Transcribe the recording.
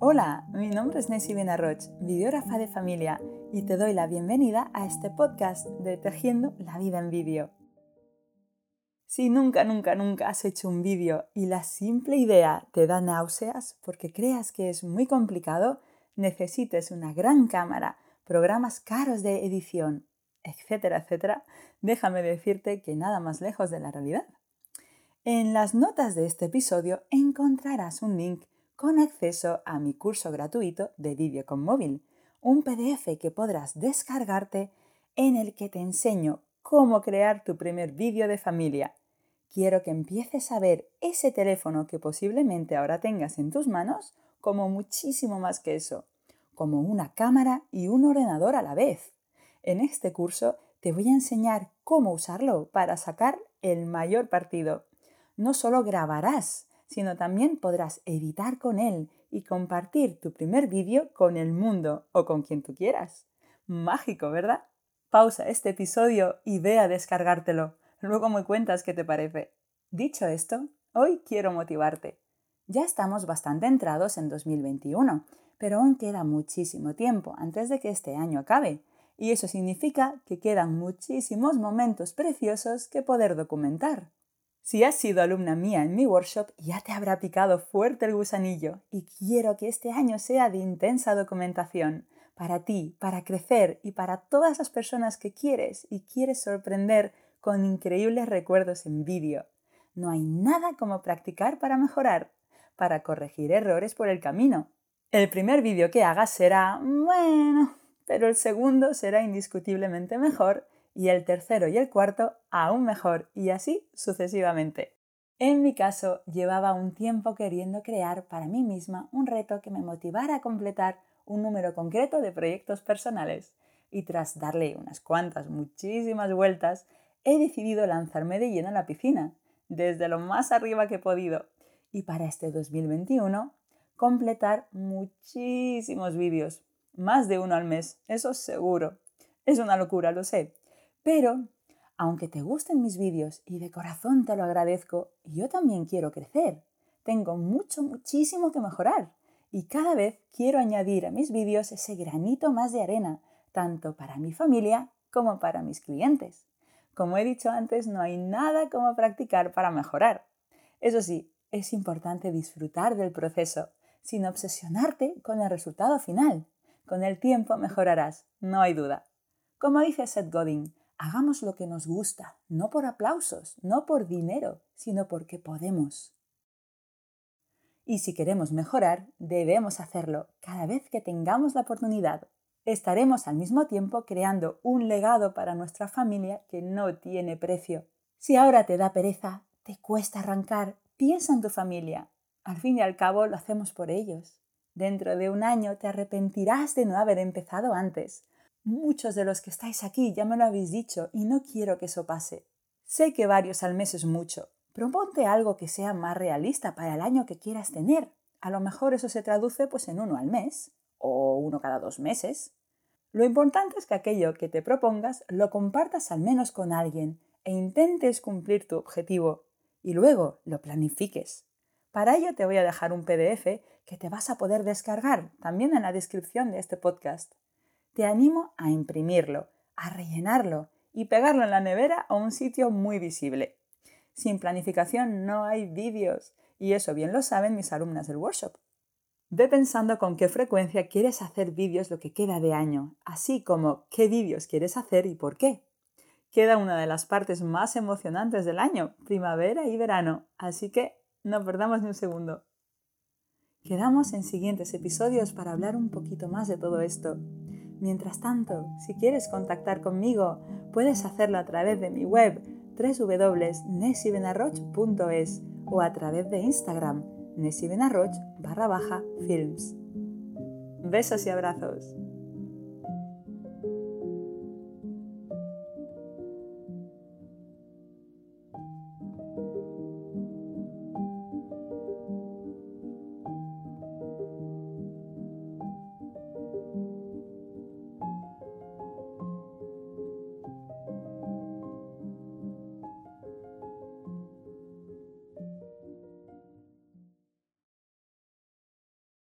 Hola, mi nombre es Nessie Benarroch, videógrafa de familia, y te doy la bienvenida a este podcast de Tejiendo la vida en vídeo. Si nunca, nunca, nunca has hecho un vídeo y la simple idea te da náuseas porque creas que es muy complicado, necesites una gran cámara, programas caros de edición, etcétera, etcétera, déjame decirte que nada más lejos de la realidad. En las notas de este episodio encontrarás un link con acceso a mi curso gratuito de vídeo con móvil, un PDF que podrás descargarte en el que te enseño cómo crear tu primer vídeo de familia. Quiero que empieces a ver ese teléfono que posiblemente ahora tengas en tus manos como muchísimo más que eso, como una cámara y un ordenador a la vez. En este curso te voy a enseñar cómo usarlo para sacar el mayor partido. No solo grabarás sino también podrás editar con él y compartir tu primer vídeo con el mundo o con quien tú quieras. Mágico, ¿verdad? Pausa este episodio y ve a descargártelo. Luego me cuentas qué te parece. Dicho esto, hoy quiero motivarte. Ya estamos bastante entrados en 2021, pero aún queda muchísimo tiempo antes de que este año acabe. Y eso significa que quedan muchísimos momentos preciosos que poder documentar. Si has sido alumna mía en mi workshop, ya te habrá picado fuerte el gusanillo y quiero que este año sea de intensa documentación para ti, para crecer y para todas las personas que quieres y quieres sorprender con increíbles recuerdos en vídeo. No hay nada como practicar para mejorar, para corregir errores por el camino. El primer vídeo que hagas será, bueno, pero el segundo será indiscutiblemente mejor y el tercero y el cuarto aún mejor y así sucesivamente. En mi caso, llevaba un tiempo queriendo crear para mí misma un reto que me motivara a completar un número concreto de proyectos personales y tras darle unas cuantas, muchísimas vueltas, he decidido lanzarme de lleno a la piscina, desde lo más arriba que he podido, y para este 2021 completar muchísimos vídeos, más de uno al mes, eso seguro. Es una locura, lo sé, pero, aunque te gusten mis vídeos y de corazón te lo agradezco, yo también quiero crecer. Tengo mucho, muchísimo que mejorar. Y cada vez quiero añadir a mis vídeos ese granito más de arena, tanto para mi familia como para mis clientes. Como he dicho antes, no hay nada como practicar para mejorar. Eso sí, es importante disfrutar del proceso, sin obsesionarte con el resultado final. Con el tiempo mejorarás, no hay duda. Como dice Seth Godin, Hagamos lo que nos gusta, no por aplausos, no por dinero, sino porque podemos. Y si queremos mejorar, debemos hacerlo cada vez que tengamos la oportunidad. Estaremos al mismo tiempo creando un legado para nuestra familia que no tiene precio. Si ahora te da pereza, te cuesta arrancar, piensa en tu familia. Al fin y al cabo lo hacemos por ellos. Dentro de un año te arrepentirás de no haber empezado antes, Muchos de los que estáis aquí ya me lo habéis dicho y no quiero que eso pase. Sé que varios al mes es mucho. Proponte algo que sea más realista para el año que quieras tener. A lo mejor eso se traduce pues en uno al mes o uno cada dos meses. Lo importante es que aquello que te propongas lo compartas al menos con alguien e intentes cumplir tu objetivo y luego lo planifiques. Para ello te voy a dejar un PDF que te vas a poder descargar también en la descripción de este podcast te animo a imprimirlo, a rellenarlo y pegarlo en la nevera a un sitio muy visible. Sin planificación no hay vídeos y eso bien lo saben mis alumnas del workshop. Ve pensando con qué frecuencia quieres hacer vídeos lo que queda de año, así como qué vídeos quieres hacer y por qué. Queda una de las partes más emocionantes del año, primavera y verano, así que no perdamos ni un segundo. Quedamos en siguientes episodios para hablar un poquito más de todo esto. Mientras tanto, si quieres contactar conmigo, puedes hacerlo a través de mi web www.nesibenarroch.es o a través de Instagram nesibenarroch barra baja films. Besos y abrazos.